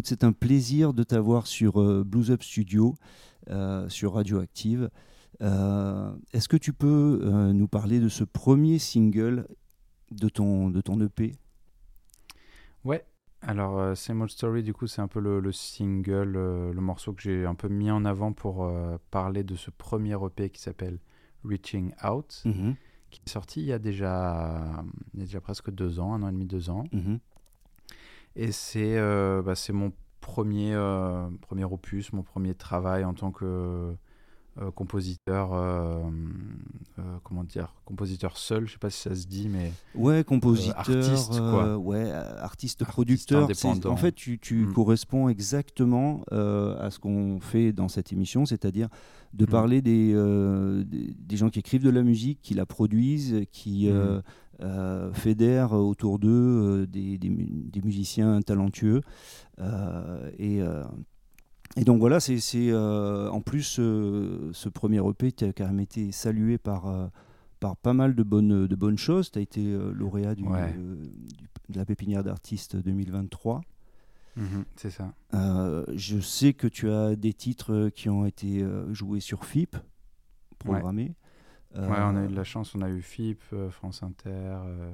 Écoute, c'est un plaisir de t'avoir sur euh, Blues Up Studio, euh, sur Radioactive. Euh, Est-ce que tu peux nous parler de ce premier single de ton, de ton EP Ouais, alors Same Old Story, du coup, c'est un peu le, le single, le morceau que j'ai un peu mis en avant pour parler de ce premier EP qui s'appelle Reaching Out, Mhm, qui est sorti il y, a déjà, il y a déjà presque deux ans, un an et demi, deux ans. mhm. Et c'est euh, bah, mon premier, euh, premier opus, mon premier travail en tant que euh, compositeur, euh, comment dire, compositeur seul, je sais pas si ça se dit, mais Ouais, compositeur, artiste, quoi. ouais, artiste producteur. En fait, tu, tu Mm. corresponds exactement à ce qu'on fait dans cette émission, c'est-à-dire de Mm. parler des, des, des gens qui écrivent de la musique, qui la produisent, qui Mm. Euh, euh, fédèrent autour d'eux euh, des, des mu- des musiciens talentueux. Euh, et, euh, et donc voilà, c'est euh, en plus euh, ce premier EP qui a quand même été salué par, euh, par pas mal de bonnes, de bonnes choses. Tu as été euh, lauréat du, Ouais. euh, du- de la pépinière d'artistes 2023. Mhm, c'est ça. Euh, je sais que tu as des titres qui ont été euh, joués sur FIP, programmés. Ouais, on a eu de la chance, on a eu FIP, euh, France Inter, euh,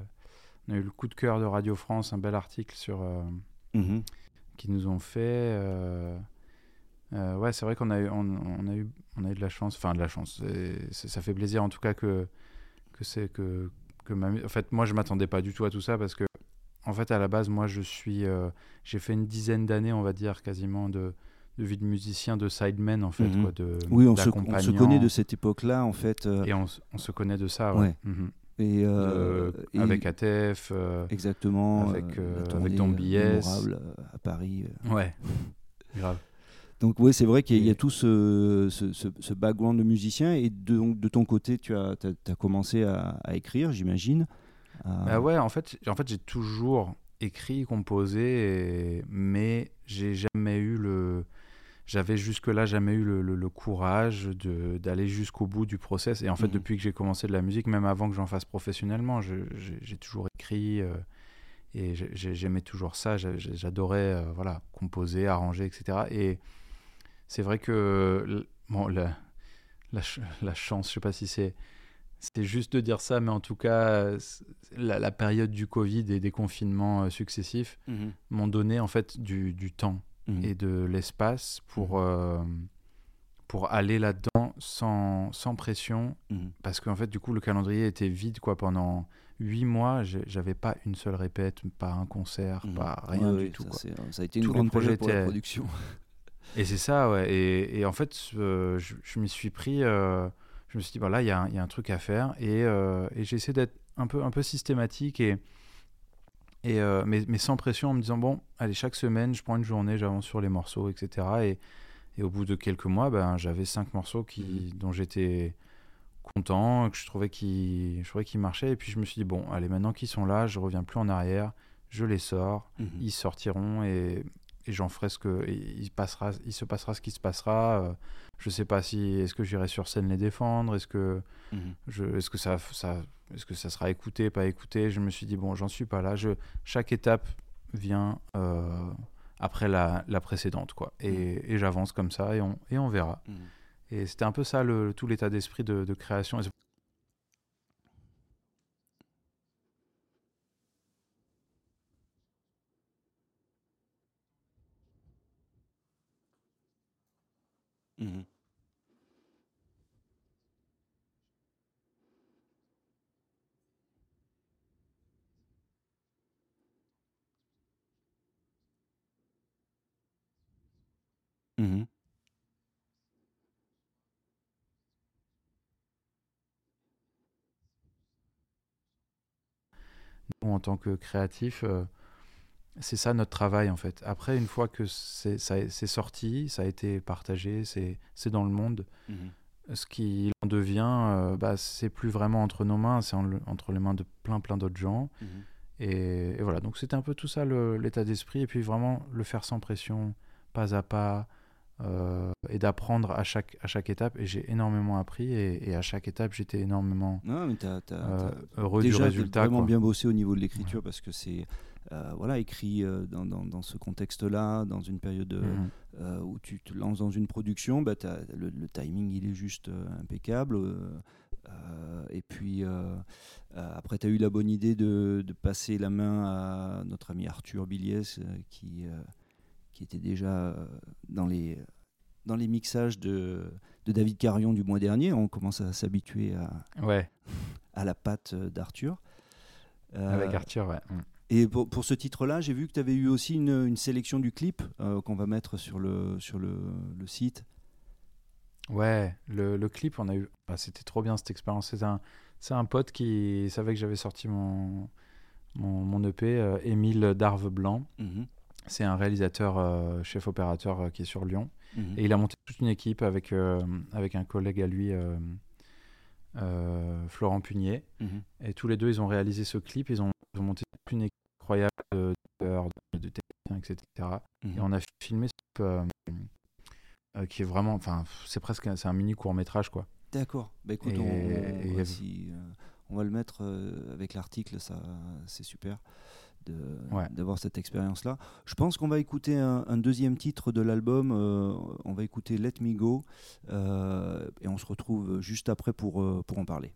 on a eu le coup de cœur de Radio France, un bel article sur euh, Mhm. qu'ils nous ont fait. euh, euh, ouais, c'est vrai qu'on a eu, on, on a eu, on a eu de la chance, enfin de la chance. ça fait plaisir en tout cas que que c'est que que ma, en fait, moi je m'attendais pas du tout à tout ça parce que en fait à la base moi je suis, euh, j'ai fait une dizaine d'années, on va dire quasiment de de vie de musicien, de sideman en fait, Mhm. quoi, de Oui, on se, on se d'accompagnant. connaît de cette époque-là, en fait. euh, Et on, se connaît de ça, ouais. Ouais. Mhm. et, euh, et- avec ATF. euh, Exactement. avec, mémorable, euh, à Paris. Ouais, grave. Donc oui, c'est vrai qu'il y, a- y tout ce, ce, ce- ce background de musicien. Et de, donc, de ton côté, tu as, commencé à, à écrire, j'imagine. à- Bah ouais, en fait, en fait j'ai toujours écrit, composé, et- mais j'ai jamais eu le. J'avais jusque-là jamais eu le, le- le courage d'aller jusqu'au bout du process. Et en fait, Mhm. depuis que j'ai commencé de la musique, même avant que j'en fasse professionnellement, j'ai toujours écrit euh, et j'ai- j'ai- j'aimais toujours ça. J'a- j'a- J'adorais euh, voilà, composer, arranger, etc. Et c'est vrai que bon, la, la, ch- la chance, je sais pas si c'est c'est juste de dire ça, mais en tout cas, la, la période du Covid et des confinements euh, successifs Mhm. m'ont donné en fait du, du temps Mhm. et de l'espace pour, Mhm. euh, pour aller là-dedans sans, sans pression. Mhm. Parce qu'en fait, du coup, le calendrier était vide quoi, pendant huit mois. J'avais pas une seule répète, pas un concert, pas rien Ouais, du tout. ça, quoi. c'est- ça a été une les grande période pour la production. Et c'est ça, ouais. Et, et en fait, euh, je, je m'y suis pris. euh, je me suis dit, voilà, il y, a un- il y a un truc à faire. Et, euh, et j'ai essayé d'être un peu, un peu systématique, et, et, euh, mais, mais sans pression, en me disant, bon, allez, chaque semaine, je prends une journée, j'avance sur les morceaux, etc. Et, et au bout de quelques mois, ben, j'avais cinq morceaux qui, dont j'étais content, que je trouvais qu'ils je trouvais qu'ils marchaient. Et puis je me suis dit, bon, allez, maintenant qu'ils sont là, je reviens plus en arrière, je les sors Mhm. ils sortiront et, et j'en ferai ce que il passera il se passera ce qui se passera euh, je sais pas si est-ce que j'irai sur scène les défendre est-ce que Mhm. je est-ce que ça ça est-ce que ça sera écouté pas écouté je me suis dit bon j'en suis pas là je chaque étape vient euh, après la, la précédente quoi et, et j'avance comme ça et on et on verra Mhm. et c'était un peu ça le tout l'état d'esprit de, de création Et c'est- Mhm. Mhm. Nous, en tant que créatif, euh, c'est ça notre travail en fait. Après, une fois que c'est sorti, ça a été partagé, c'est dans le monde, Mhm. ce qui en devient, euh, bah, c'est plus vraiment entre nos mains, c'est en entre les mains de plein plein d'autres gens. Mhm. Et, et voilà, donc c'était un peu tout ça l'état d'esprit, et puis vraiment le faire sans pression, pas à pas, euh, et d'apprendre à chaque, à chaque étape. Et j'ai énormément appris, et, et à chaque étape, j'étais énormément Non, mais t'as, t'as- euh, heureux déjà du résultat. vraiment quoi. bien bossé au niveau de l'écriture parce que c'est euh, voilà écrit dans, dans- dans ce contexte-là, dans une période Mhm. où tu te lances dans une production, bah, le, le timing il est juste impeccable. euh, et puis euh, euh, après, tu as eu la bonne idée de, de passer la main à notre ami Arthur Billiès euh, qui, qui était déjà dans les, dans les mixages de, de David Carion du mois dernier. On commence à s'habituer à, Ouais, à la patte d'Arthur. Euh, avec Arthur, ouais. Mm. et pour, pour ce titre-là, j'ai vu que tu avais eu aussi une, une sélection du clip euh, qu'on va mettre sur le, sur le, le site. Ouais, le, le clip, on a eu. bah, c'était trop bien cette expérience. C'est un, c'est un pote qui savait que j'avais sorti mon, mon, mon EP, euh, Émile Darve Blanc. C'est un réalisateur, euh, chef opérateur euh, qui est sur Lyon. Mhm. Et il a monté toute une équipe avec, euh, avec un collègue à lui, Florent Pugnier. Mhm. Et tous les deux, ils ont réalisé ce clip. Ils ont, ils ont monté toute une équipe incroyable de, d'acteurs, de, de techniciens, etc. Et Mhm. on a filmé ce clip qui est vraiment. Enfin, c'est presque un, c'est un mini court métrage, quoi. D'accord. Bah, écoute, Et- on, et va si, on va le mettre avec l'article, ça, c'est super Ouais. d'avoir cette expérience-là. Je pense qu'on va écouter un, un deuxième titre de l'album. euh, on va écouter Let Me Go euh, et on se retrouve juste après pour, euh, pour en parler.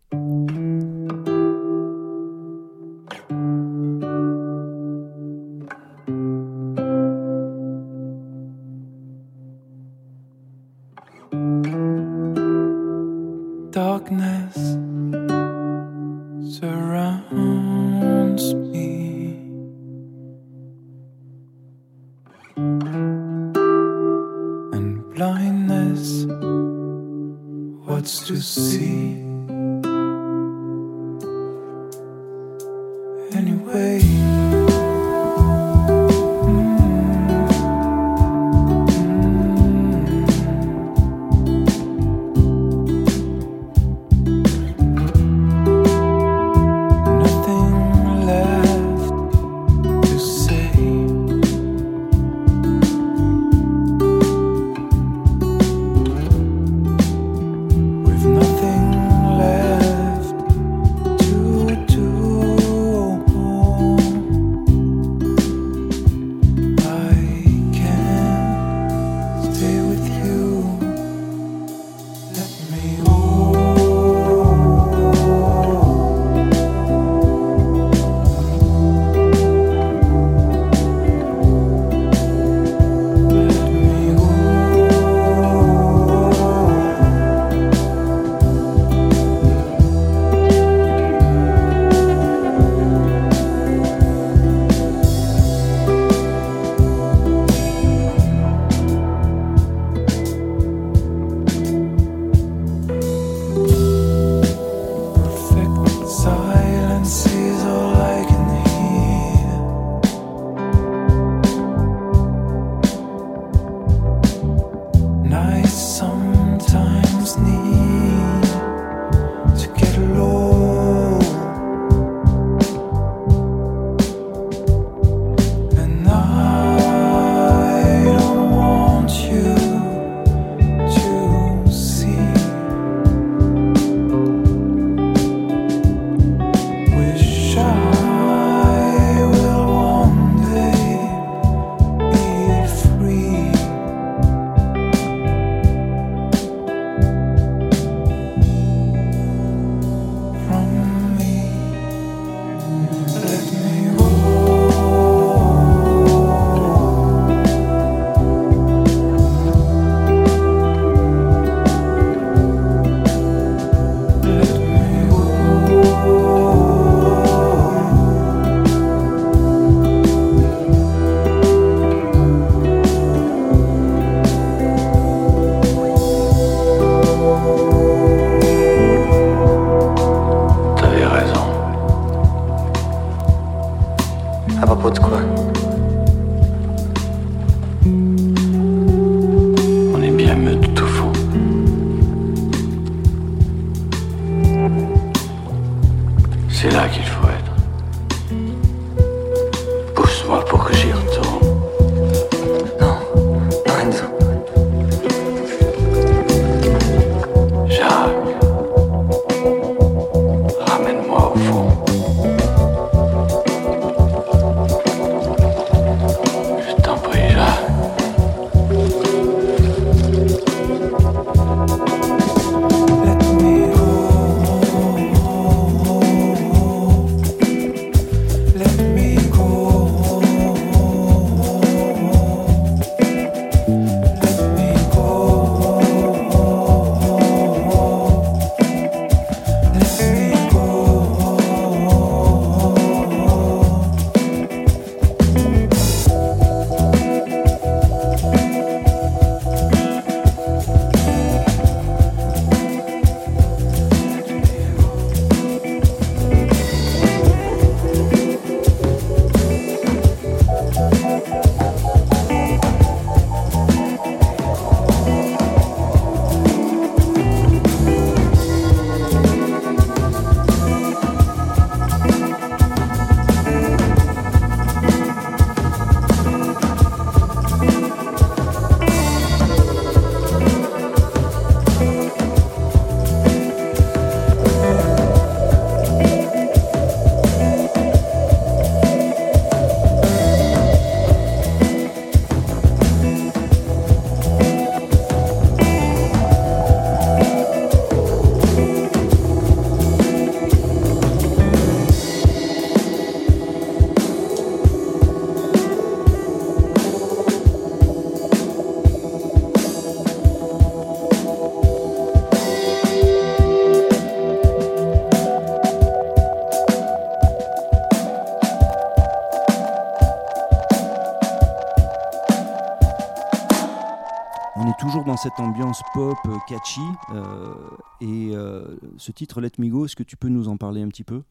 Cette ambiance pop euh, catchy. euh, et euh, ce titre Let Me Go, est-ce que tu peux nous en parler un petit peu?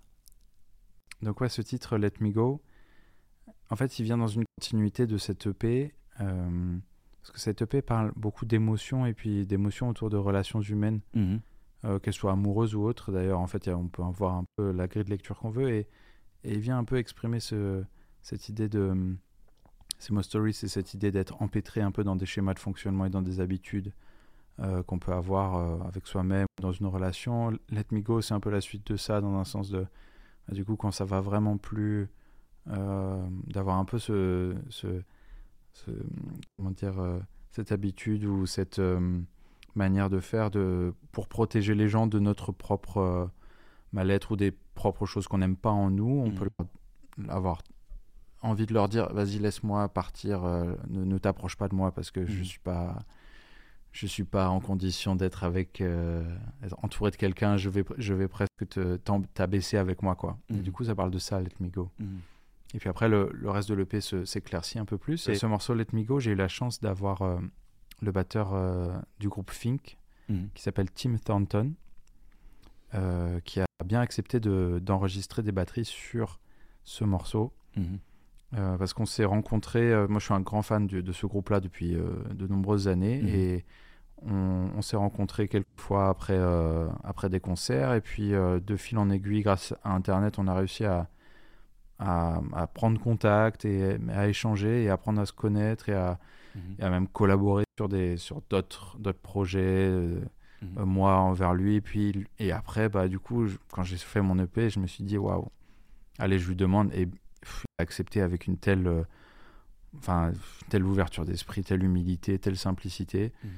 Donc ouais, ce titre Let Me Go, en fait, il vient dans une continuité de cette EP, euh, parce que cette EP parle beaucoup d'émotions et puis d'émotions autour de relations humaines, euh, qu'elles soient amoureuses ou autres. D'ailleurs, en fait, on peut avoir un peu la grille de lecture qu'on veut et, et il vient un peu exprimer ce, cette idée de... C'est Mo Story, c'est cette idée d'être empêtré un peu dans des schémas de fonctionnement et dans des habitudes euh, qu'on peut avoir euh, avec soi-même dans une relation. Let Me Go, c'est un peu la suite de ça, dans un sens de... bah, Du coup, quand ça va vraiment plus... euh, d'avoir un peu ce, ce, ce- comment dire cette habitude ou cette manière de faire de pour protéger les gens de notre propre mal-être ou des propres choses qu'on n'aime pas en nous on Mhm. peut avoir envie de leur dire vas-y laisse-moi partir euh, ne, ne t'approche pas de moi parce que je Mhm. suis pas je suis pas en condition d'être avec euh, entouré de quelqu'un je vais je vais presque te t'abaisser avec moi quoi et Mhm. du coup ça parle de ça Let Me Go Mhm. et puis après, le, le reste de l'EP s'éclaircit un peu plus. Et ce morceau Let Me Go, j'ai eu la chance d'avoir euh, le batteur du groupe Fink, qui s'appelle Tim Thornton, qui a bien accepté de- d'enregistrer des batteries sur ce morceau. Euh, parce qu'on s'est rencontrés, euh, moi je suis un grand fan du- de ce groupe-là depuis euh, de nombreuses années, Mhm. et on, on s'est rencontrés quelques fois après, après des concerts, et puis de fil en aiguille, grâce à Internet, on a réussi à, à, à prendre contact et à échanger et à apprendre à se connaître et à, Mhm. et à même collaborer sur des sur d'autres projets Mhm. moi envers lui et puis et après bah du coup je- quand j'ai fait mon EP je me suis dit waouh allez je lui demande et accepté avec une telle euh, enfin telle ouverture d'esprit telle humilité telle simplicité Mhm.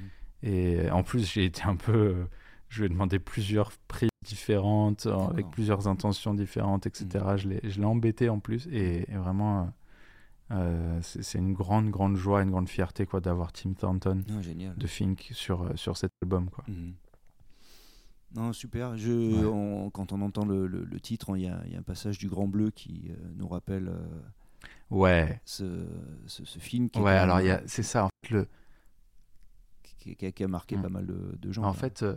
et en plus j'ai été un peu euh, je lui ai demandé plusieurs prises différentes avec plusieurs intentions différentes etc je l'ai je l'ai embêté en plus et, et vraiment euh, c'est une grande grande joie une grande fierté quoi d'avoir Tim Thornton Ah, de Fink sur, sur cet album. Quoi. Mhm. Non, super. Je, Ouais. on- quand on entend le, le- le titre, il y, a, il y a un passage du Grand Bleu qui euh, nous rappelle euh, Ouais, ce, ce, ce film qui, ouais alors a- c'est ça. En fait, le, qui, qui a, qui a marqué Mm. pas mal de, de gens. en là. fait euh,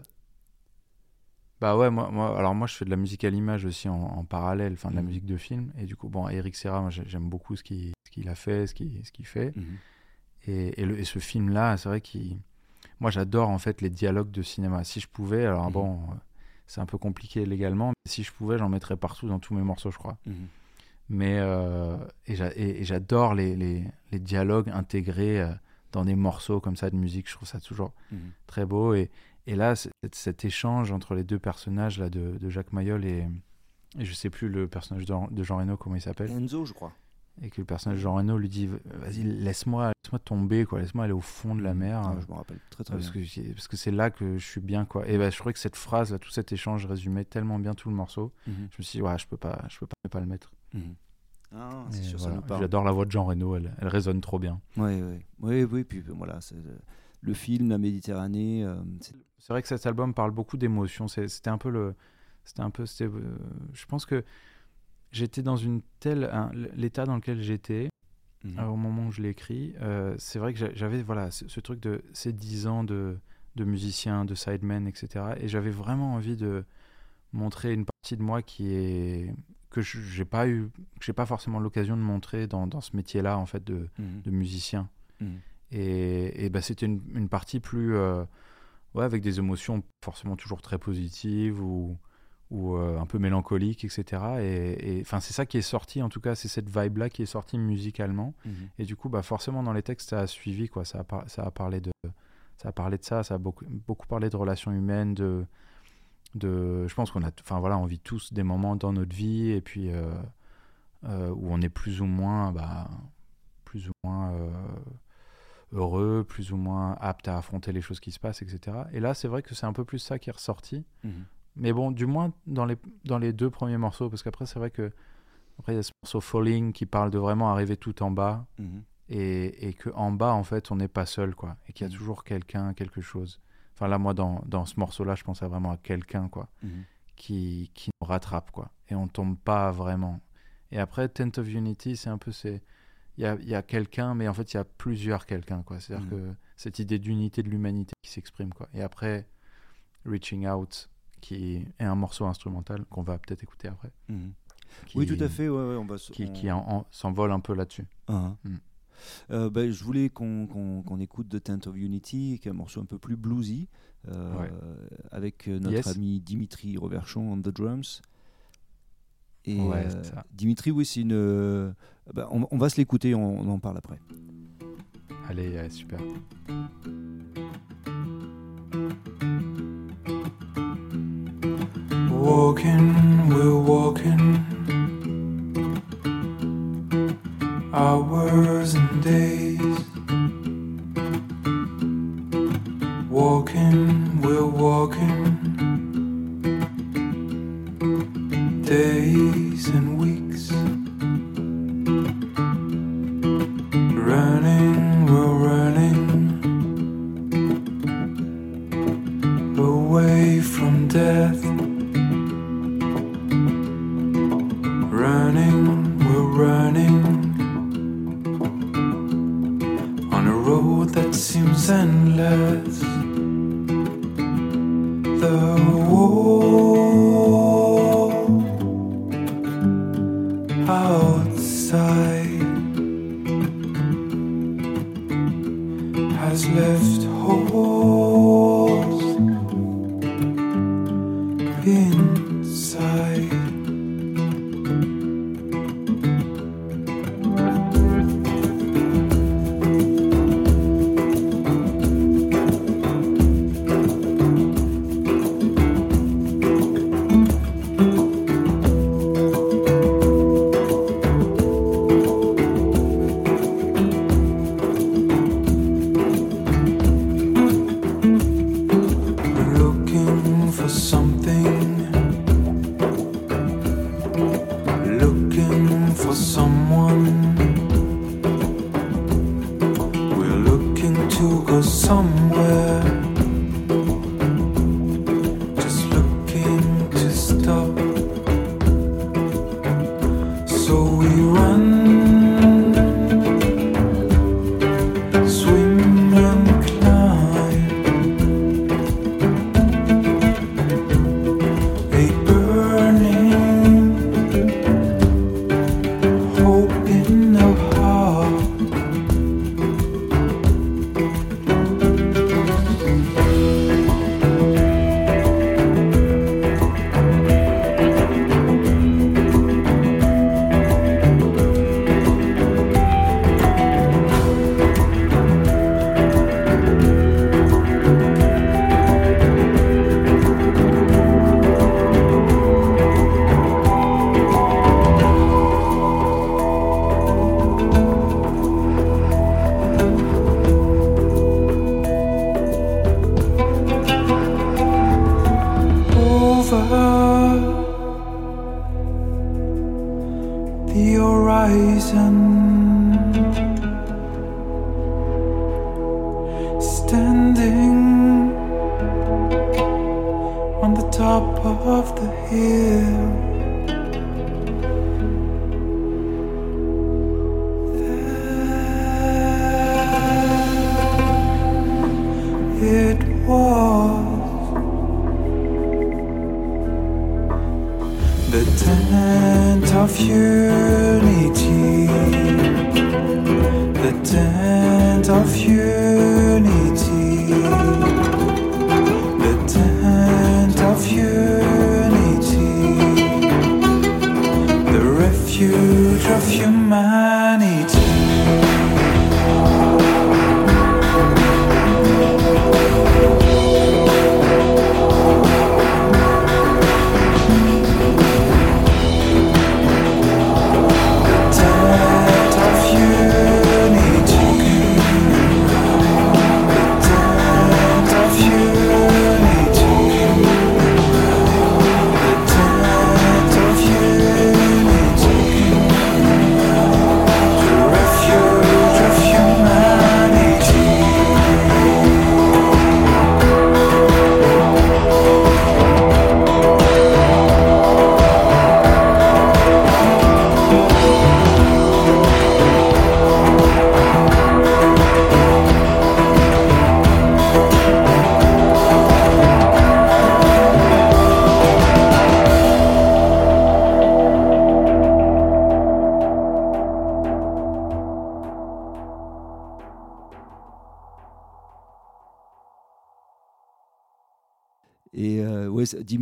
bah ouais, moi, moi, alors moi je fais de la musique à l'image aussi en, en parallèle, enfin de la Mhm. musique de film. Et du coup, bon, Eric Serra, moi, j'aime beaucoup ce qu'il a fait, ce qu'il ce fait. Et, et, le- et ce film-là, c'est vrai qu'il. Moi, j'adore en fait les dialogues de cinéma. Si je pouvais, alors Mhm. bon, euh, c'est un peu compliqué légalement, mais si je pouvais, j'en mettrais partout dans tous mes morceaux, je crois. Mhm. Mais euh, et j'a- et- et j'adore les, les, les dialogues intégrés euh, dans des morceaux comme ça de musique. Je trouve ça toujours Mhm. très beau. Et, et là, cet échange entre les deux personnages là, de, de Jacques Mayol et, et je sais plus le personnage de, de Jean Reno, comment il s'appelle. Enzo, je crois. Et que le personnage de Jean Reno lui dit Vas-y, laisse-moi laisse tomber, quoi. laisse-moi aller au fond de la mer. Ah, euh, je me rappelle très très parce bien. que, parce que c'est là que je suis bien. quoi. Et bah, je trouvais que cette phrase, là, tout cet échange résumait tellement bien tout le morceau. Mhm. Je me suis dit Ouais, je peux pas, je peux pas ne pas le mettre. Ah, voilà. nous parle. J'adore la voix de Jean Reno, elle, elle résonne trop bien. Ouais, ouais. Oui, oui, puis euh, voilà, c'est le, film, la Méditerranée. euh, c'est- vrai que cet album parle beaucoup d'émotions. C'était un peu le. C'était un peu. c'était, euh, je pense que j'étais dans une telle. L'état dans lequel j'étais Mhm. euh, au moment où je l'ai écrit, euh, c'est vrai que j'a- j'avais voilà, ce, ce truc de ces 10 ans de, de musicien, de sideman, etc. Et j'avais vraiment envie de montrer une partie de moi qui est. que je- j'ai pas eu. que j'ai pas forcément l'occasion de montrer dans, dans ce métier-là, en fait, de, Mhm. de musicien. Mhm. Et, et bah, c'était une, une partie plus. euh, ouais, avec des émotions forcément toujours très positives ou, ou euh, un peu mélancoliques, etc. Et enfin, c'est ça qui est sorti, en tout cas, c'est cette vibe-là qui est sortie musicalement. Mhm. Et du coup, bah, forcément, dans les textes, ça a suivi, quoi. Ça a, par- ça a parlé de. Ça a parlé de ça, ça a beaucoup, beaucoup parlé de relations humaines, de, de je pense qu'on a, enfin voilà, on vit tous des moments dans notre vie et puis euh, euh, où on est plus ou moins, bah, plus ou moins euh, heureux, plus ou moins apte à affronter les choses qui se passent, etc. Et là, c'est vrai que c'est un peu plus ça qui est ressorti. Mhm. Mais bon, du moins dans les, dans les deux premiers morceaux, parce qu'après, c'est vrai que après, il y a ce morceau Falling qui parle de vraiment arriver tout en bas Mhm. et, et que en bas, en fait, on n'est pas seul, quoi. Et qu'il y a Mhm. toujours quelqu'un, quelque chose. Enfin, là, moi, dans, dans ce morceau-là, je pensais vraiment à quelqu'un, quoi, Mhm. qui, qui nous rattrape, quoi. Et on tombe pas vraiment. Et après, Tent of Unity, c'est un peu. c'est Il y a, y a quelqu'un, mais en fait, il y a plusieurs quelqu'un, quoi. C'est-à-dire Mhm. que cette idée d'unité de l'humanité qui s'exprime. quoi. Et après, Reaching Out, qui est un morceau instrumental qu'on va peut-être écouter après. Mhm. qui- Oui, tout à fait. ouais, ouais, on va Qui, on- qui en- en- s'envole un peu là-dessus. Ah, ah. Mm. Euh, ben, je voulais qu'on écoute The Tent of Unity, qui est un morceau un peu plus bluesy, euh, Ouais. avec euh, notre Yes. ami Dimitri Reverchon on the drums. Et euh. Dimitri, oui, c'est une. ben, on, on va se l'écouter, on, on en parle après. Allez, allez, super. Walking, we're walking. Hours and days. Walking, we're walking. Days and weeks. wonder top of the hill.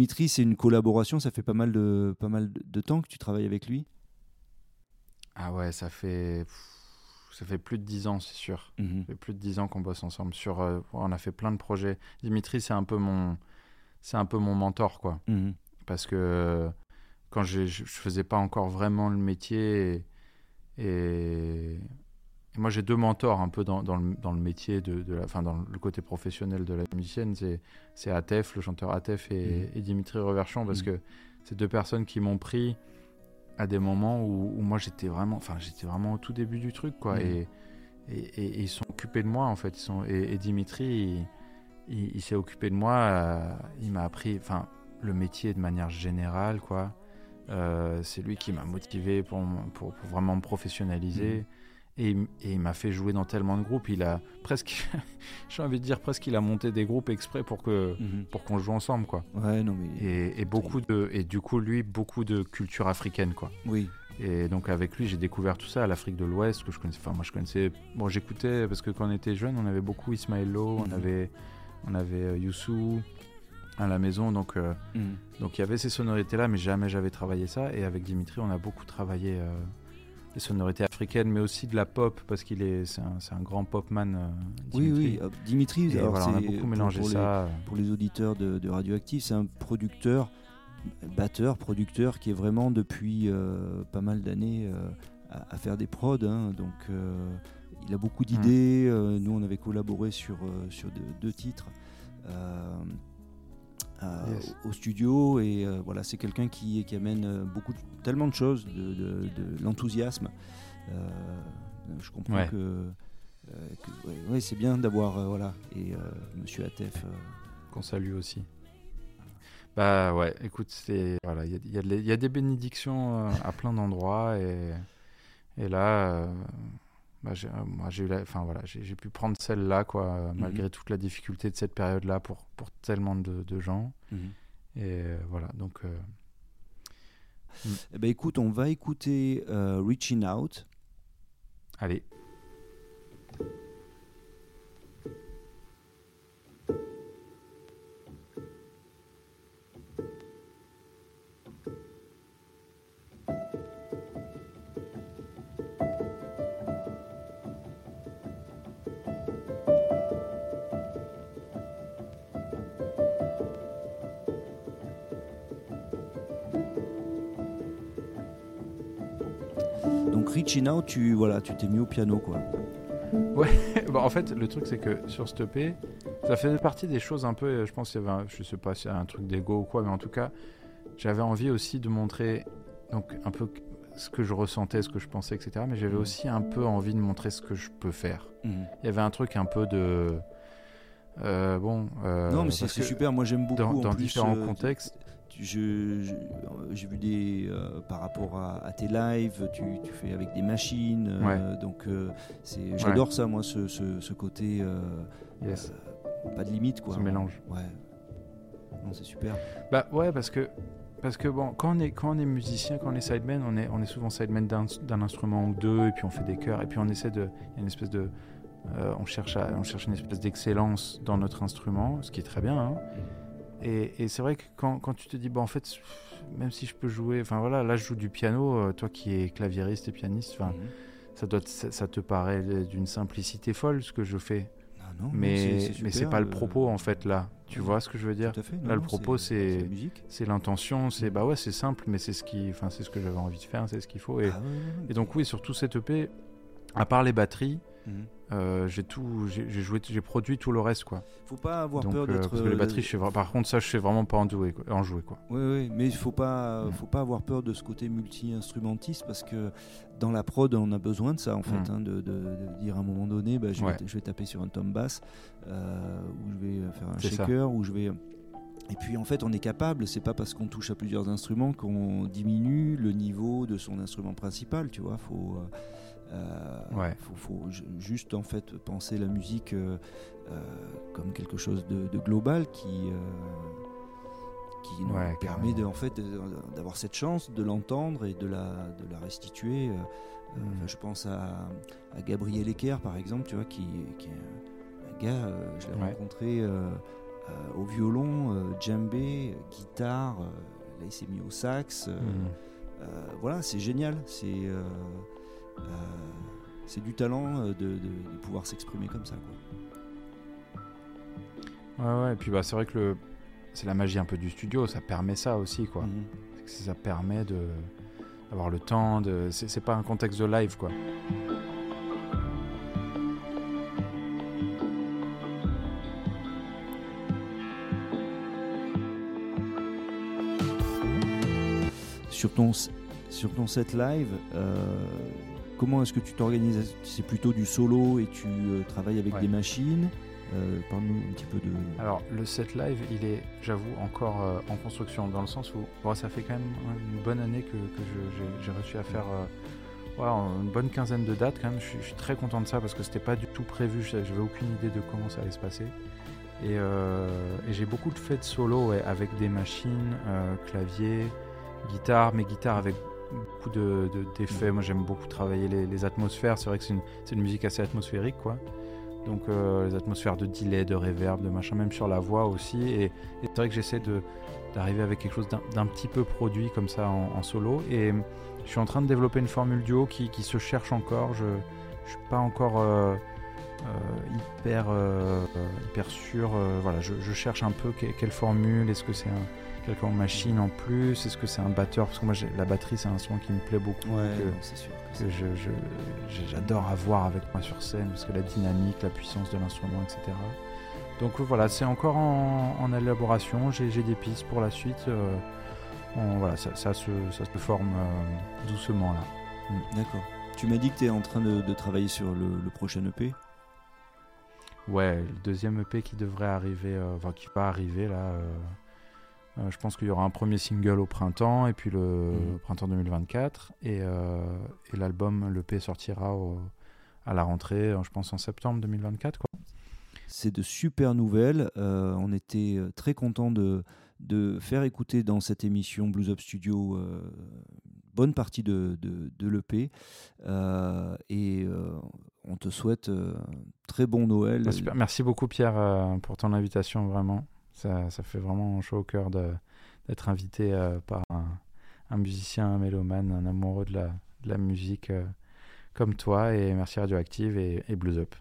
Dimitri, c'est une collaboration. Ça fait pas mal de, pas mal de- temps que tu travailles avec lui? Ah ouais, ça fait, ça fait plus de 10 ans, c'est sûr. Mhm. Ça fait plus de 10 ans qu'on bosse ensemble. Sur, euh, on a fait plein de projets. Dimitri, c'est un peu mon, c'est un peu mon mentor, quoi. Mhm. Parce que quand je, je faisais pas encore vraiment le métier, et, et- et moi j'ai deux mentors un peu dans, dans, le, dans le métier, de, de la, enfin dans le côté professionnel de la musicienne, c'est, c'est Atef, le chanteur Atef, et, et Dimitri Reverchon, parce Mhm. que c'est deux personnes qui m'ont pris à des moments où, où moi j'étais vraiment, enfin j'étais vraiment au tout début du truc, quoi. Mhm. Et, et, et- et ils sont occupés de moi en fait. Ils sont, et, Dimitri, il, il- il s'est occupé de moi. euh, il m'a appris, enfin, le métier de manière générale, quoi. Euh, c'est lui qui m'a motivé pour, pour, pour vraiment me professionnaliser. Et, il- et il m'a fait jouer dans tellement de groupes. Il a presque, j'ai envie de dire presque, il a monté des groupes exprès pour que Mhm. pour qu'on joue ensemble, quoi. Ouais, non, mais. Et, et beaucoup de, et du coup lui, beaucoup de culture africaine, quoi. Oui. Et donc avec lui, j'ai découvert tout ça, l'Afrique de l'Ouest, que je connaissais. Enfin, moi, je connaissais. Bon, j'écoutais parce que quand on était jeune, on avait beaucoup Ismaël Lo, on Mhm. avait, on avait euh, Youssou à la maison, donc euh, Mhm. donc il y avait ces sonorités là, mais jamais j'avais travaillé ça. Et avec Dimitri, on a beaucoup travaillé euh, les sonorités africaines, mais aussi de la pop parce qu'il est, c'est un, grand popman. euh, Oui, oui. euh, Dimitri, alors, voilà, on a beaucoup pour- mélangé pour les- ça. pour les auditeurs de, de Radioactive, c'est un producteur, batteur, producteur qui est vraiment depuis euh, pas mal d'années euh, à, à faire des prods. hein. donc il a beaucoup d'idées. euh, nous, on avait collaboré sur, sur deux titres. Euh, à- Yes. au studio et euh, voilà c'est quelqu'un qui, qui amène euh, beaucoup de- tellement de choses de, de- de l'enthousiasme Euh, je comprends Ouais. que, euh, que- ouais, ouais, c'est bien d'avoir euh, voilà et euh, Monsieur Atef euh, qu'on salue aussi. Bah ouais, écoute, c'est voilà, il y y a y des bénédictions euh, à plein d'endroits et, et là, euh, bah, j'ai, euh, moi j'ai eu la- enfin voilà, j'ai, j'ai pu prendre celle-là quoi, euh, malgré toute la difficulté de cette période-là pour pour tellement de, de gens et euh, voilà donc euh, Eh ben, écoute, on va écouter euh, Reaching Out. allez. Reaching Out, tu voilà, tu t'es mis au piano quoi. Bah, en fait, le truc c'est que sur ce EP, ça faisait partie des choses un peu. euh, Je pense qu'il y avait, un- je sais pas si c'est un truc d'ego ou quoi, mais en tout cas, j'avais envie aussi de montrer donc un peu ce que je ressentais, ce que je pensais, etc. Mais j'avais Mhm. aussi un peu envie de montrer ce que je peux faire. Il y avait un truc un peu de euh, bon. euh, non mais c'est super, moi j'aime beaucoup. Dans, en dans plus, différents euh, contextes. Je- J'ai vu des euh, par rapport à, à tes lives, tu, tu fais avec des machines, euh, donc euh, c'est j'adore ça moi ce, ce, ce côté Yes. pas de limite quoi. Ce mélange. Ouais. Non c'est super. Bah ouais, parce que parce que bon, quand on est quand on est musicien, quand on est sideman, on est on est souvent sideman d'un d'un instrument ou deux, et puis on fait des chœurs, et puis on essaie de, il y a une espèce de, on cherche à, on cherche une espèce d'excellence dans notre instrument, ce qui est très bien. hein. Et, et c'est vrai que quand, quand tu te dis bon en fait, même si je peux jouer, enfin voilà, là je joue du piano, euh, toi qui es claviériste et pianiste, enfin Mhm. ça doit te- ça, ça te paraît d'une simplicité folle ce que je fais, Ah, non, non, mais mais c'est pas le euh, propos en fait là. Tu vois ce que je veux dire? Là, le propos, c'est- c'est l'intention, c'est bah ouais, c'est simple, mais c'est ce qui, enfin c'est ce que j'avais envie de faire, c'est ce qu'il faut. Et, Ah, ouais, ouais, ouais. et donc oui, sur tout cet EP, à part les batteries, Mhm. euh, j'ai tout, j'ai joué, j'ai produit tout le reste quoi. Faut pas avoir donc peur euh, d'être. parce que les euh, batteries, je sais vra- par contre ça, je sais vraiment pas en jouer, quoi, en jouer quoi. Oui, oui, mais il faut pas, Mm. faut pas avoir peur de ce côté multi-instrumentiste parce que dans la prod, on a besoin de ça en fait, Mm. hein, de, de- de dire à un moment donné, bah, je, Ouais. vais, je vais taper sur un tom bass, euh, ou je vais faire un shaker, ou je vais. Et puis en fait, on est capable. C'est pas parce qu'on touche à plusieurs instruments qu'on diminue le niveau de son instrument principal. Tu vois, faut. euh, euh, Ouais. faut, faut ju- juste en fait penser la musique euh, euh, comme quelque chose de, de global qui qui nous Ouais, permet de, en fait d'avoir cette chance de l'entendre et de la, de la restituer. euh, Mm. je pense à, à Gabriel Ecker par exemple, tu vois, qui, qui est un gars, euh, je l'ai Ouais. rencontré euh, au violon, djembé, guitare, là il s'est mis au sax. Mhm. voilà, c'est génial. C'est c'est du talent de, de- de pouvoir s'exprimer comme ça. Quoi. Ouais, ouais, et puis bah, c'est vrai que le... c'est la magie un peu du studio, ça permet ça aussi, quoi. Mhm. Ça permet de d'avoir le temps, de... c'est pas un contexte de live, quoi. Sur ton, sur ton set live, euh, comment est-ce que tu t'organises? C'est plutôt du solo et tu euh, travailles avec Ouais. des machines? Euh, Parle-nous un petit peu de. Alors, le set live, il est, j'avoue, encore euh, en construction, dans le sens où bon, ça fait quand même une bonne année que, que j'ai- réussi à faire une bonne quinzaine de dates quand même. Je suis, je suis très content de ça parce que c'était pas du tout prévu, je n'avais aucune idée de comment ça allait se passer. Et, et j'ai beaucoup de fêtes solo ouais, avec des machines, clavier, guitare, mais guitare avec beaucoup de- de- d'effets. Moi j'aime beaucoup travailler les, atmosphères, c'est vrai que c'est une, une musique assez atmosphérique quoi. Donc euh, les atmosphères de delay, de reverb, de machin, même sur la voix aussi. Et, c'est vrai que j'essaie de- d'arriver avec quelque chose d'un petit peu produit comme ça en, solo. Et je suis en train de développer une formule duo qui, qui se cherche encore. Je ne suis pas encore euh, euh, hyper, euh, euh, hyper sûr. euh, voilà, je, cherche un peu que- quelle formule. Est-ce que c'est un quelqu'un en machine en plus Est-ce que c'est un batteur? Parce que moi, la batterie, c'est un son qui me plaît beaucoup. Ouais, c'est sûr. que j'adore avoir avec moi sur scène, parce que la dynamique, la puissance de l'instrument, etc. Donc voilà, c'est encore en, en élaboration, j'ai des pistes pour la suite. euh, on- voilà, ça, ça se, ça se forme euh, doucement là. D'accord. Tu m'as dit que tu es en train de, de travailler sur le, le prochain EP. Ouais, le deuxième EP qui devrait arriver, euh, enfin qui va arriver là. Euh, je pense qu'il y aura un premier single au printemps et puis le Mhm. printemps 2024 et, euh, et l'album, l'EP sortira au- à la rentrée, euh, je pense en septembre 2024 quoi. C'est de super nouvelles. Euh, on était très content de, de faire écouter dans cette émission Blues Up Studio bonne partie de, de, de l'EP. Euh, et euh, on te souhaite euh, un très bon Noël. Bah, super. Merci beaucoup Pierre pour ton invitation, vraiment. Ça, ça fait vraiment chaud au cœur d'être invité euh, par un, musicien, un mélomane, un amoureux de la, de la musique euh, comme toi. Et merci Radioactive et, et Blues Up.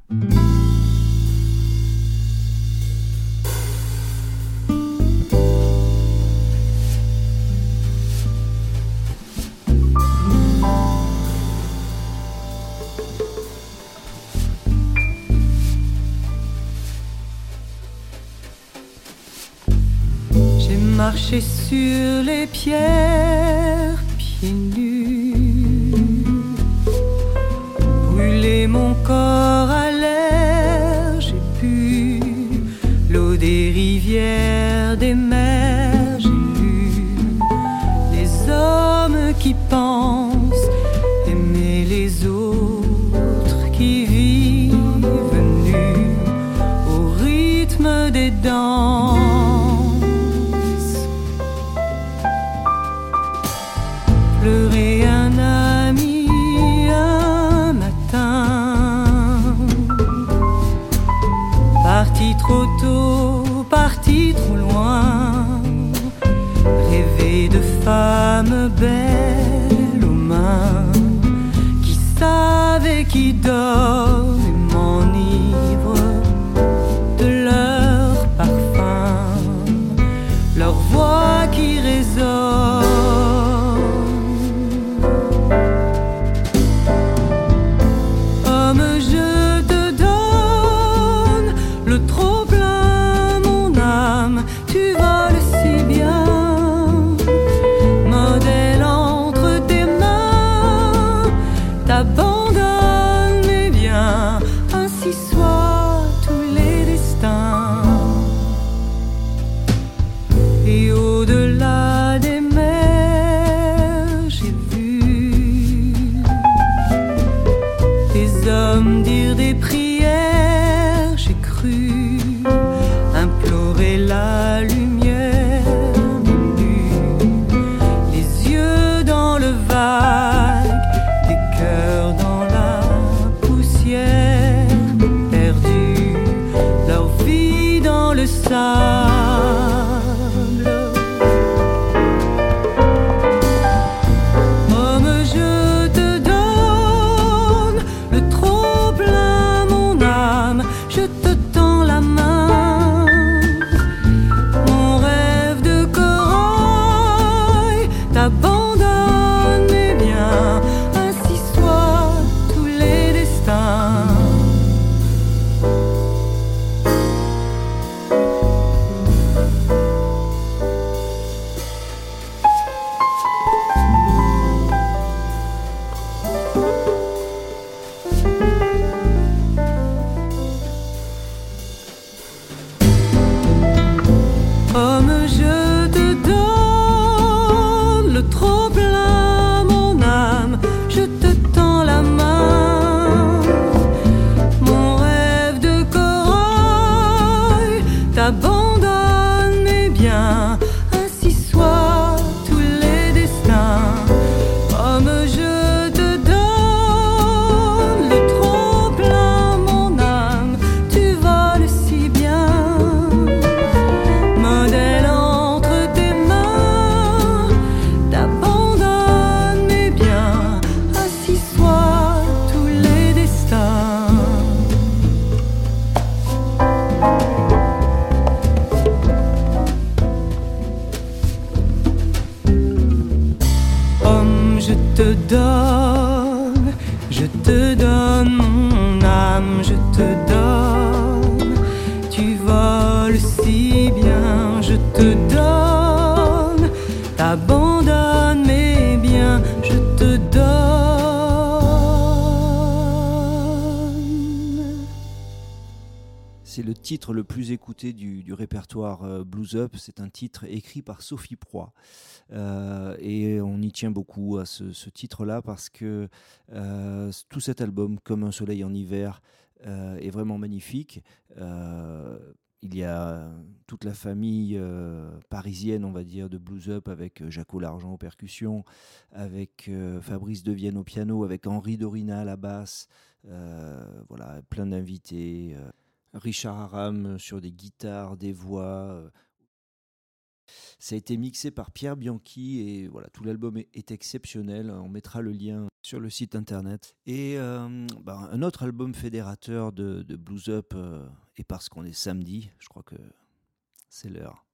Marché sur les pierres, pieds nus, brûlé mon corps à l'air, j'ai bu l'eau des rivières, des mers, j'ai lu les hommes qui pensent Euh, blues Up. C'est un titre écrit par Sophie Proie. Euh, et on y tient beaucoup à ce, titre-là parce que euh, tout cet album, Comme un soleil en hiver, est vraiment magnifique il y a toute la famille parisienne, on va dire, de blues up avec Jaco Largent aux percussions, avec Fabrice Devienne au piano, avec Henri Dorina à la basse, voilà, plein d'invités. Richard Aram euh, sur des guitares, des voix. Euh. Ça a été mixé par Pierre Bianchi et voilà, tout l'album est, exceptionnel. On mettra le lien sur le site internet. Et euh, ben, un autre album fédérateur de, Blues Up, et parce qu'on est samedi, je crois que c'est l'heure.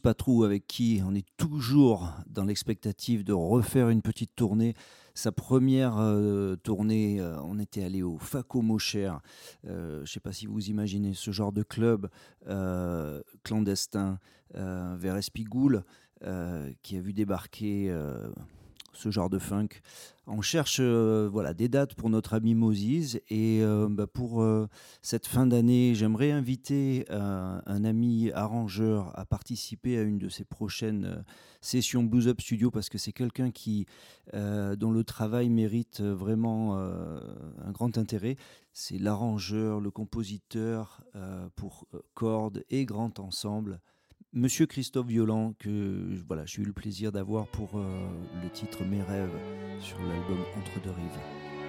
Régis Patrou, avec qui on est toujours dans l'expectative de refaire une petite tournée. Sa première euh, tournée, euh, on était allé au Faco Mocher. Euh, je ne sais pas si vous imaginez ce genre de club clandestin vers Espigoule, qui a vu débarquer ce genre de funk. On cherche euh, voilà, des dates pour notre ami Moses et euh, bah, pour euh, cette fin d'année, j'aimerais inviter un ami arrangeur à participer à une de ces prochaines sessions Blues Up Studio parce que c'est quelqu'un qui dont le travail mérite vraiment un grand intérêt. C'est l'arrangeur, le compositeur pour cordes et grand ensemble Monsieur Christophe Violent, que voilà, j'ai eu le plaisir d'avoir pour euh, le titre Mes rêves sur l'album Entre deux rives.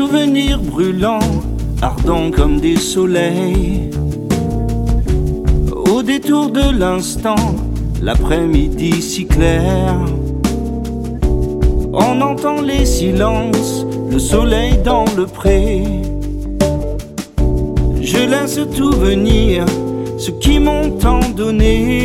Souvenirs brûlants, ardents comme des soleils. Au détour de l'instant, l'après-midi si clair. On entend les silences, le soleil dans le pré. Je laisse tout venir, ce qui m'ont tant donné.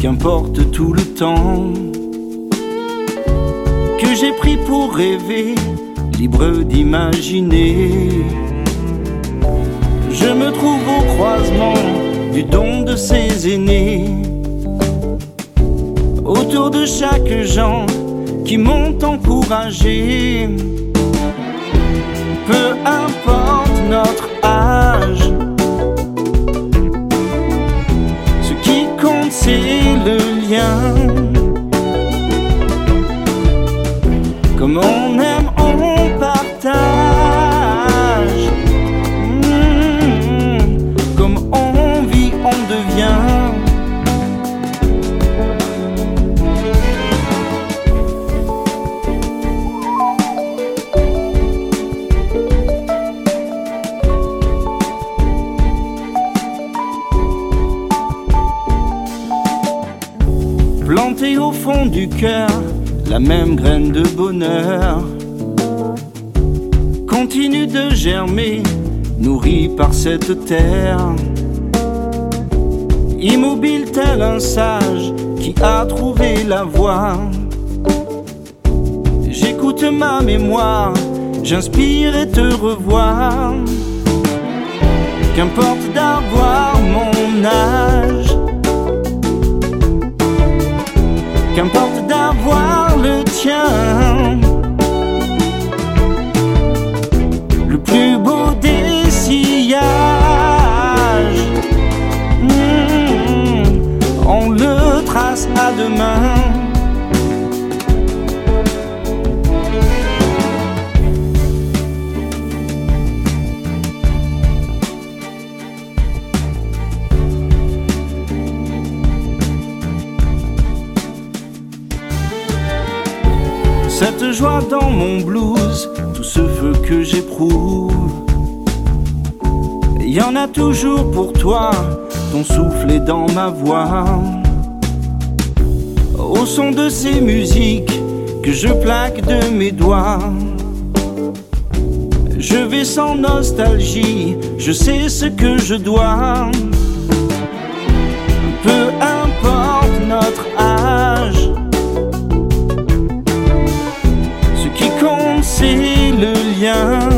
Qu'importe tout le temps que j'ai pris pour rêver, libre d'imaginer. Je me trouve au croisement du don de ses aînés, autour de chaque gens qui m'ont encouragé. Peu importe notre la même graine de bonheur continue de germer, nourrie par cette terre. Immobile tel un sage qui a trouvé la voie. J'écoute ma mémoire, j'inspire et te revoir. Qu'importe d'avoir mon âge qu'importe d'avoir le tien. Le plus beau des sillages, mmh, on le trace à demain. Mon blues, tout ce feu que j'éprouve. Il y en a toujours pour toi, ton souffle est dans ma voix. Au son de ces musiques que je plaque de mes doigts. Je vais sans nostalgie, je sais ce que je dois. Peu importe notre le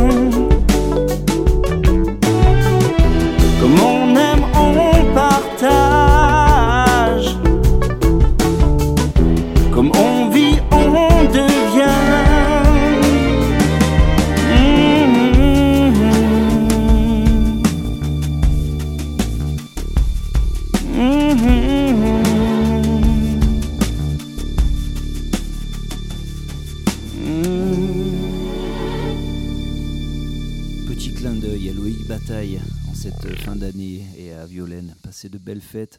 Passer de belles fêtes.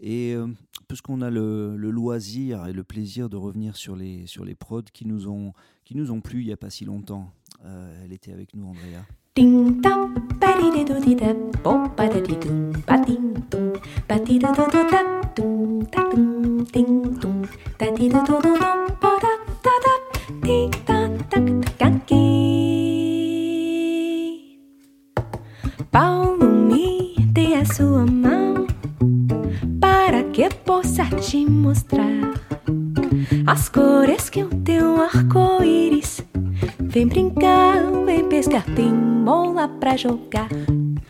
Et euh, puisqu'on a le, loisir et le plaisir de revenir sur les, sur les prods qui nous ont, qui nous ont plu il n'y a pas si longtemps. Euh, elle était avec nous, Andrea. Dê a sua mão para que possa te mostrar as cores que o teu arco-íris Vem brincar, vem pescar, tem bola pra jogar.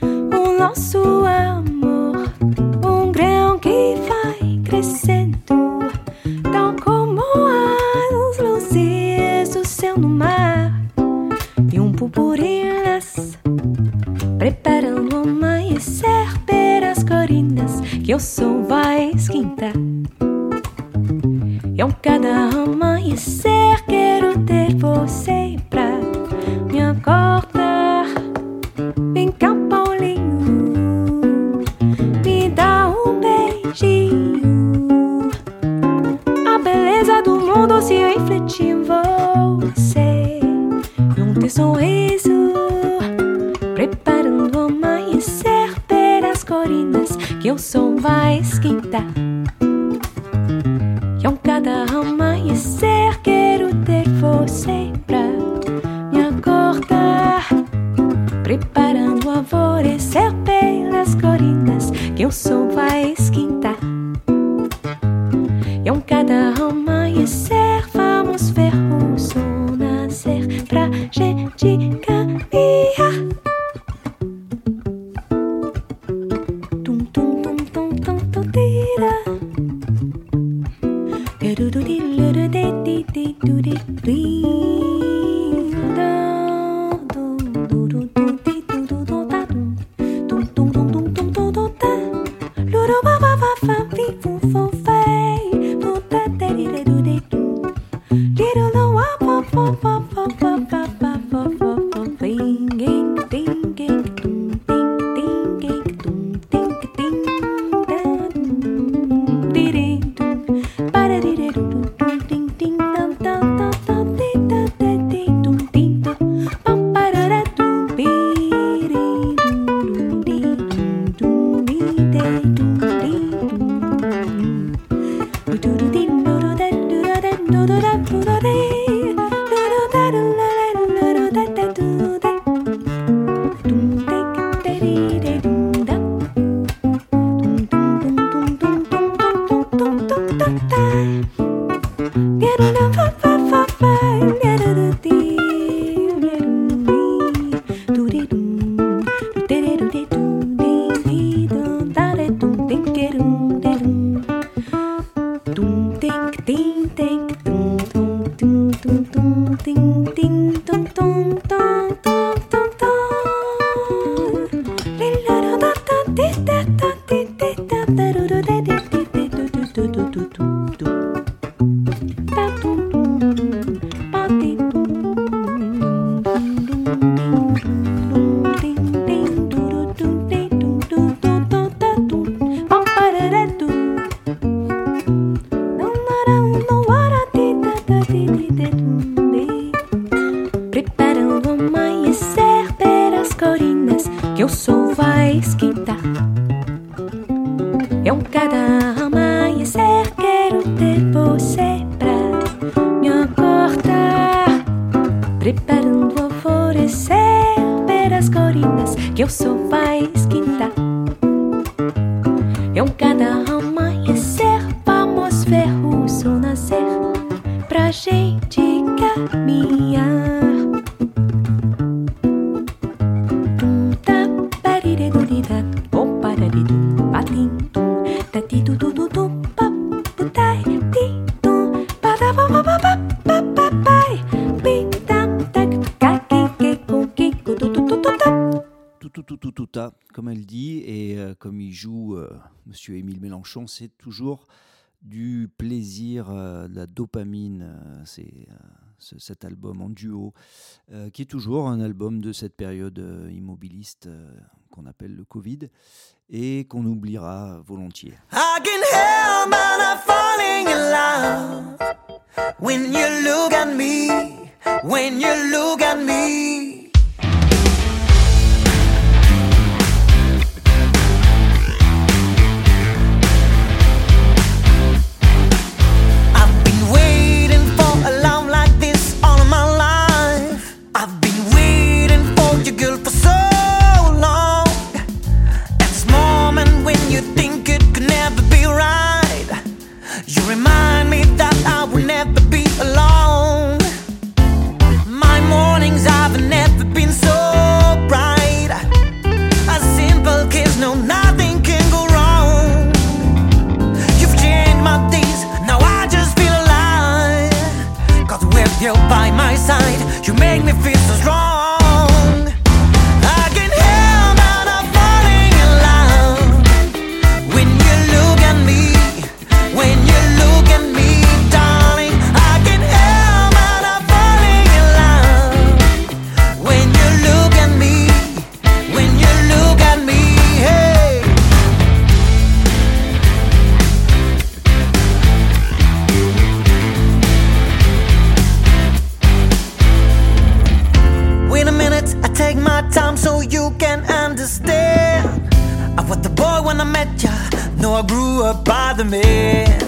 O nosso amor, um grão que vai crescendo, corinas, que comme elle dit, et euh, comme il joue euh, Monsieur Émile Mélenchon, c'est toujours du plaisir, euh, la dopamine. euh, c'est euh, ce- cet album en duo, euh, qui est toujours un album de cette période immobiliste qu'on appelle le Covid, et qu'on oubliera volontiers. I can help but I'm falling in love when you look at me, when you look at me. Man.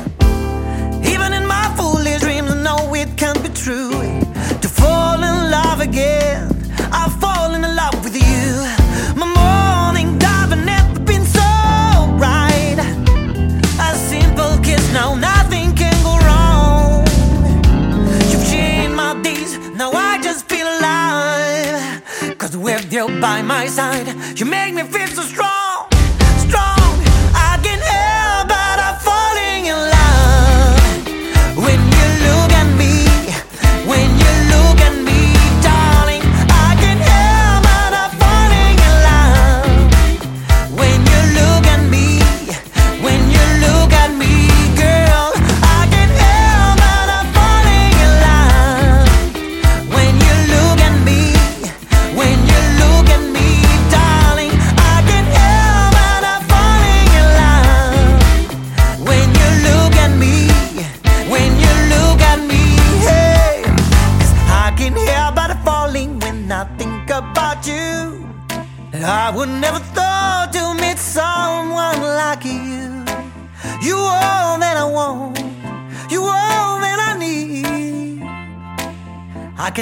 Even in my foolish dreams, I know it can't be true. To fall in love again, I fall in love with you. My morning dive had never been so right. A simple kiss, now nothing can go wrong. You've changed my days, now I just feel alive. Cause with you by my side, you make me feel so strong.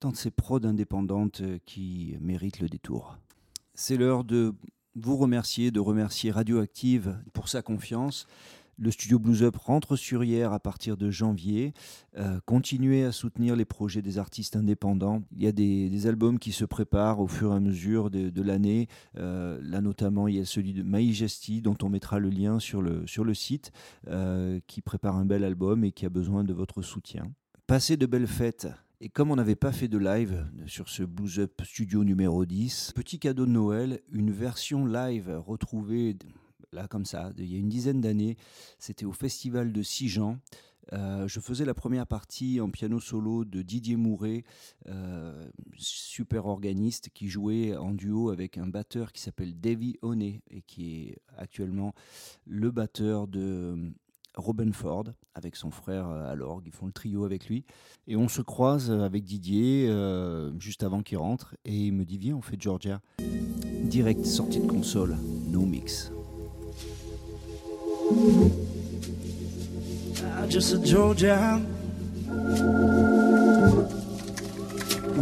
dans ces prods indépendantes euh, qui méritent le détour. C'est l'heure de vous remercier, de remercier Radioactive pour sa confiance. Le studio Blues Up rentre sur hier à partir de janvier. Euh, continuez à soutenir les projets des artistes indépendants. Il y a des, albums qui se préparent au fur et à mesure de, de l'année. Euh, là notamment, il y a celui de Maïjesti dont on mettra le lien sur le, sur le site, qui prépare un bel album et qui a besoin de votre soutien. Passez de belles fêtes. Et comme on n'avait pas fait de live sur ce Blues Up Studio numéro 10, petit cadeau de Noël, une version live retrouvée là comme ça, il y a une dizaine d'années. C'était au festival de Sijan. Euh, je faisais la première partie en piano solo de Didier Mouret, euh, super organiste qui jouait en duo avec un batteur qui s'appelle Davy Honey et qui est actuellement le batteur de Robin Ford avec son frère euh, à l'orgue. Ils font le trio avec lui. Et on se croise avec Didier euh, juste avant qu'il rentre et il me dit Viens, on fait Georgia. Direct sortie de console, no mix. Ah, just a Georgia.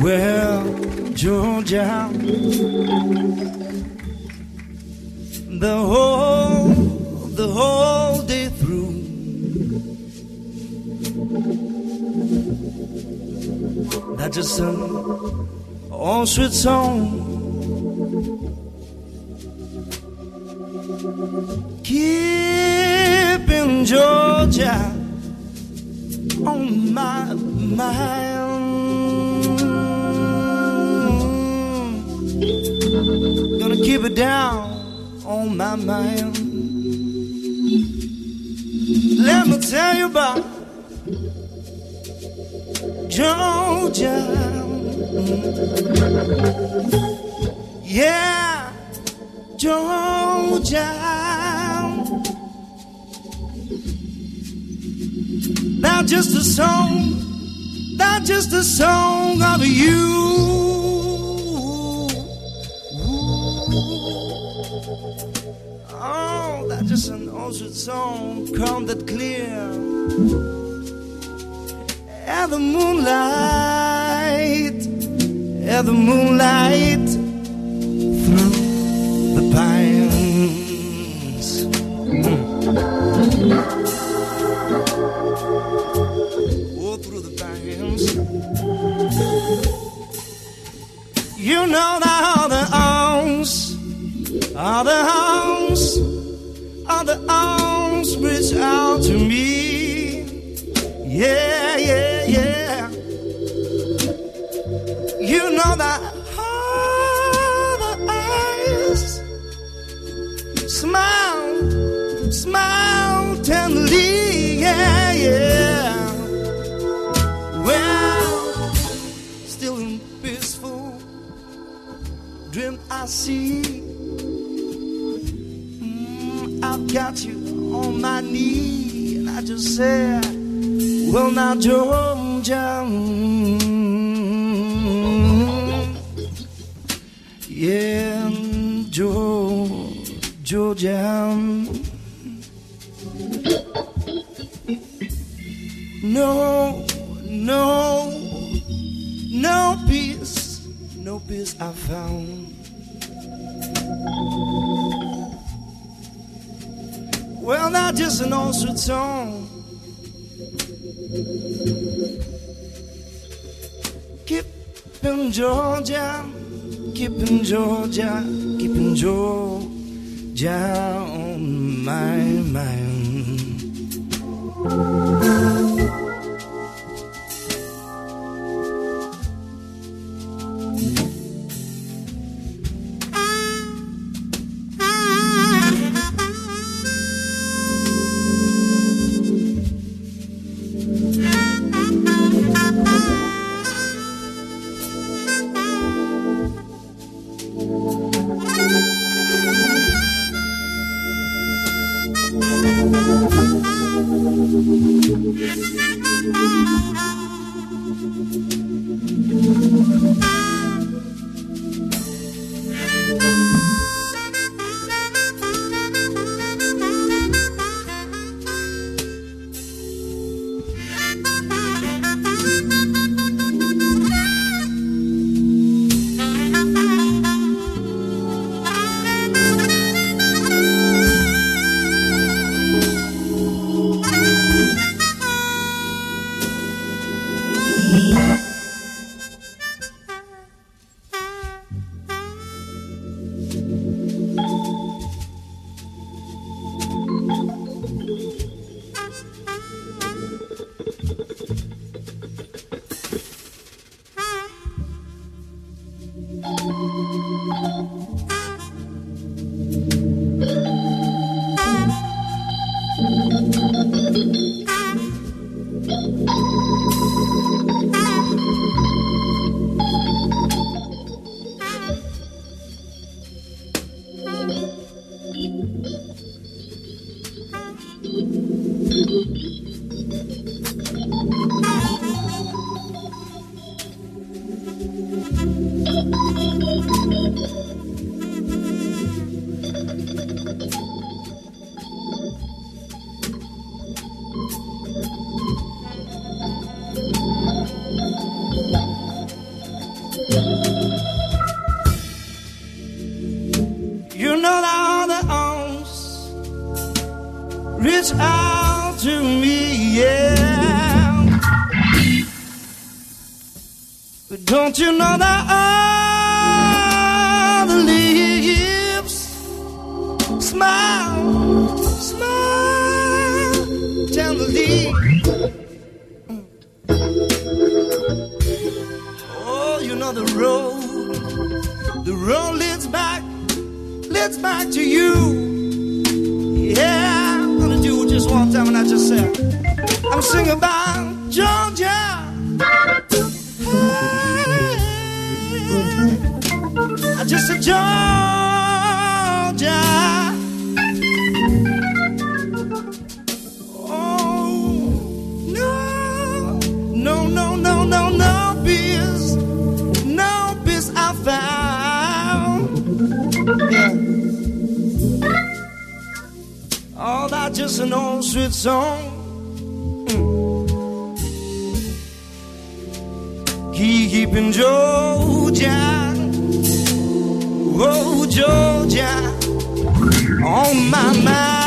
Well, Georgia. The whole, the whole day all sweet song. Keep Georgia on my mind. Gonna keep it down on my mind. Let me tell you about Georgia. Yeah, Georgia. Not just a song, not just a song of you. Oh, that's just an ocean song, come that clear. And the moonlight, and the moonlight through the pines. Oh, through the pines. You know that all the arms, all the arms, all the arms reach out to me. Yeah, The eyes smile, smile tenderly. Yeah, yeah. Well, still in peaceful dream I see. Mm, I've got you on my knee, and I just said, Well, now, Georgia. Jo- Georgia. No, no, no peace, no peace I found. Well, not just an old sweet song. Keep in Georgia, keep in Georgia, keep in Georgia on my mind. You know that all the arms reach out to me, yeah. But don't you know that all the leaves smile, smile tenderly? another road. The road leads back, leads back to you. Yeah, I'm gonna do it just one time and I just said, I'm singing about Georgia. Hey, I just said Georgia. Just an old sweet song. Mm. Keeping Georgia. Oh, Georgia, on my mind.